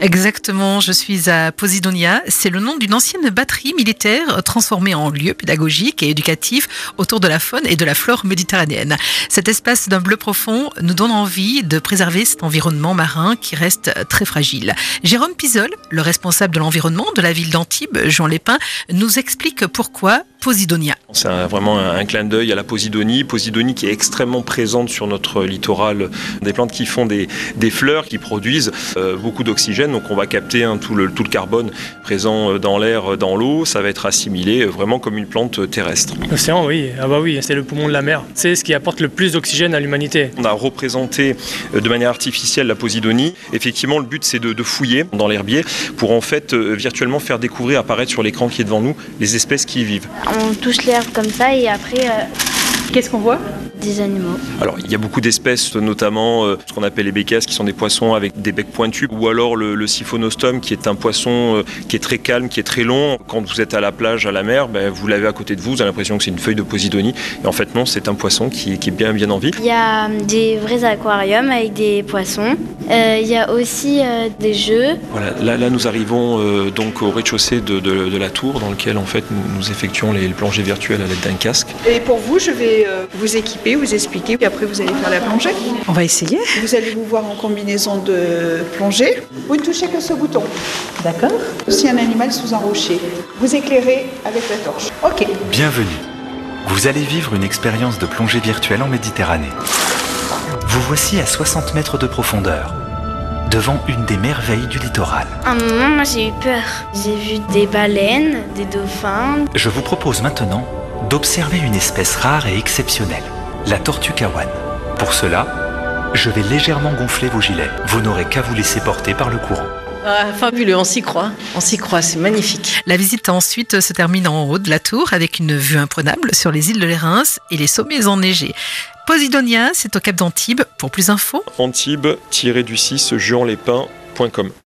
Exactement, je suis à Posidonia. C'est le nom d'une ancienne batterie militaire transformée en lieu pédagogique et éducatif autour de la faune et de la flore méditerranéenne. Cet espace d'un bleu profond nous donne envie de préserver cet environnement marin qui reste très fragile. Jérôme Pisol, le responsable de l'environnement de la ville d'Antibes, Jean Lépin, nous explique pourquoi Posidonia. C'est vraiment un clin d'œil à la Posidonie. Posidonie qui est extrêmement présente sur notre littoral. Des plantes qui font des, fleurs, qui produisent euh, beaucoup d'oxygène. Donc on va capter hein, tout, le, tout le carbone présent euh, dans l'air, euh, dans l'eau. Ça va être assimilé vraiment comme une plante terrestre. L'océan, oui. Ah bah oui, c'est le poumon de la mer. C'est ce qui apporte le plus d'oxygène à l'humanité. On a représenté de manière artificielle la Posidonie. Effectivement, le but c'est de, de, fouiller dans l'herbier pour en fait virtuellement faire découvrir, apparaître sur l'écran qui est devant nous, les espèces qui y vivent on touche l'herbe comme ça et après. Euh, Qu'est-ce qu'on voit? Des animaux. Alors, il y a beaucoup d'espèces, notamment euh, ce qu'on appelle les bécasses, qui sont des poissons avec des becs pointus, ou alors le, le siphonostom, qui est un poisson euh, qui est très calme, qui est très long. Quand vous êtes à la plage, à la mer, ben, vous l'avez à côté de vous, vous avez l'impression que c'est une feuille de posidonie. Et en fait, non, c'est un poisson qui, est bien, bien en vie. Il y a des vrais aquariums avec des poissons. Euh, il y a aussi des jeux. Voilà, là, là nous arrivons donc au rez-de-chaussée de, la tour, dans lequel en fait nous, effectuons les, plongées virtuelles à l'aide d'un casque. Et pour vous, je vais vous équiper, vous expliquer après vous allez faire la plongée. On va essayer. Vous allez vous voir en combinaison de plongée. Vous ne touchez que ce bouton. D'accord. Si un animal sous un rocher, vous éclairez avec la torche. Ok. Bienvenue. Vous allez vivre une expérience de plongée virtuelle en Méditerranée. Vous voici à 60 mètres de profondeur, devant une des merveilles du littoral. À un moment, moi j'ai eu peur. J'ai vu des baleines, des dauphins. Je vous propose maintenant d'observer une espèce rare et exceptionnelle la tortue kawan. Pour cela, je vais légèrement gonfler vos gilets. Vous n'aurez qu'à vous laisser porter par le courant. Ah, fabuleux, on s'y croit. On s'y croit, c'est magnifique. La visite ensuite se termine en haut de la tour avec une vue imprenable sur les îles de l'Érins et les sommets enneigés. Posidonia, c'est au Cap d'Antibes. Pour plus d'infos, antibes-du6 juanlépin.com